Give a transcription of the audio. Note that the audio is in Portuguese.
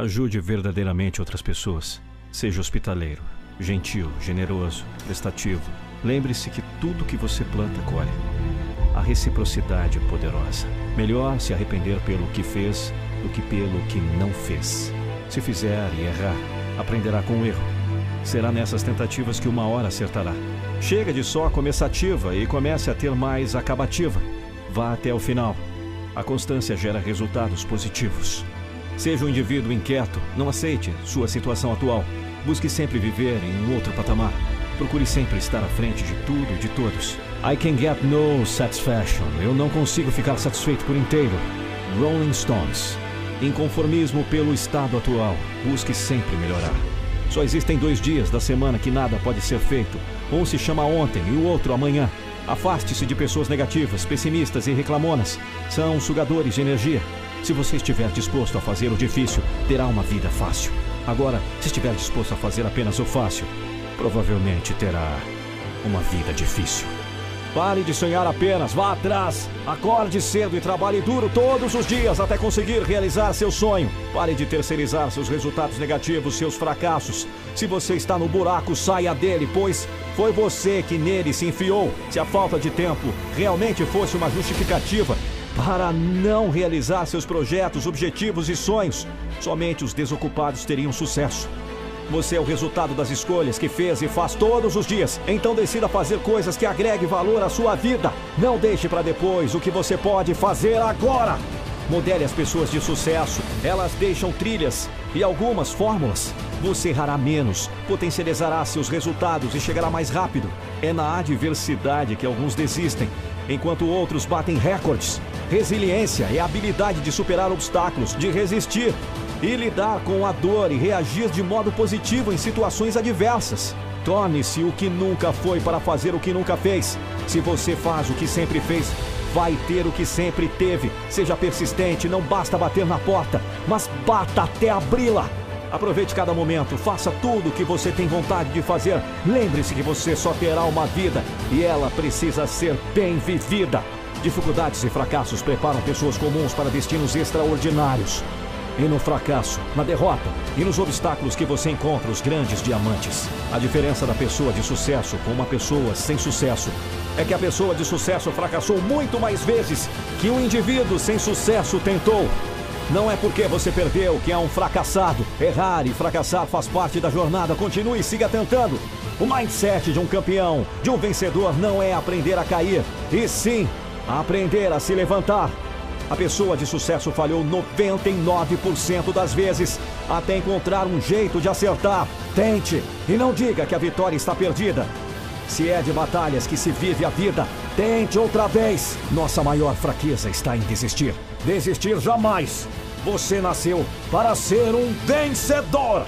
Ajude verdadeiramente outras pessoas. Seja hospitaleiro, gentil, generoso, prestativo. Lembre-se que tudo que você planta colhe. A reciprocidade é poderosa. Melhor se arrepender pelo que fez do que pelo que não fez. Se fizer e errar, aprenderá com o erro. Será nessas tentativas que uma hora acertará. Chega de só começativa e comece a ter mais acabativa. Vá até o final. A constância gera resultados positivos. Seja um indivíduo inquieto, não aceite sua situação atual. Busque sempre viver em um outro patamar. Procure sempre estar à frente de tudo e de todos. I can get no satisfaction. Eu não consigo ficar satisfeito por inteiro. Rolling Stones. Inconformismo pelo estado atual. Busque sempre melhorar. Só existem dois dias da semana que nada pode ser feito. Um se chama ontem e o outro amanhã. Afaste-se de pessoas negativas, pessimistas e reclamonas. São sugadores de energia. Se você estiver disposto a fazer o difícil, terá uma vida fácil. Agora, se estiver disposto a fazer apenas o fácil, provavelmente terá uma vida difícil. Pare de sonhar apenas, vá atrás. Acorde cedo e trabalhe duro todos os dias até conseguir realizar seu sonho. Pare de terceirizar seus resultados negativos, seus fracassos. Se você está no buraco, saia dele, pois foi você que nele se enfiou. Se a falta de tempo realmente fosse uma justificativa para não realizar seus projetos, objetivos e sonhos, somente os desocupados teriam sucesso. Você é o resultado das escolhas que fez e faz todos os dias. Então decida fazer coisas que agreguem valor à sua vida. Não deixe para depois o que você pode fazer agora. Modele as pessoas de sucesso. Elas deixam trilhas e algumas fórmulas. Você errará menos, potencializará seus resultados e chegará mais rápido. É na adversidade que alguns desistem, enquanto outros batem recordes. Resiliência é a habilidade de superar obstáculos, de resistir e lidar com a dor e reagir de modo positivo em situações adversas. Torne-se o que nunca foi para fazer o que nunca fez. Se você faz o que sempre fez, vai ter o que sempre teve. Seja persistente, não basta bater na porta, mas bata até abri-la. Aproveite cada momento, faça tudo o que você tem vontade de fazer. Lembre-se que você só terá uma vida e ela precisa ser bem vivida. Dificuldades e fracassos preparam pessoas comuns para destinos extraordinários. E no fracasso, na derrota e nos obstáculos que você encontra os grandes diamantes. A diferença da pessoa de sucesso com uma pessoa sem sucesso é que a pessoa de sucesso fracassou muito mais vezes que um indivíduo sem sucesso tentou. Não é porque você perdeu que é um fracassado. Errar e fracassar faz parte da jornada. Continue e siga tentando. O mindset de um campeão, de um vencedor, não é aprender a cair, e sim aprender a se levantar. A pessoa de sucesso falhou 99% das vezes até encontrar um jeito de acertar. Tente e não diga que a vitória está perdida. Se é de batalhas que se vive a vida, tente outra vez. Nossa maior fraqueza está em desistir. Desistir jamais. Você nasceu para ser um vencedor.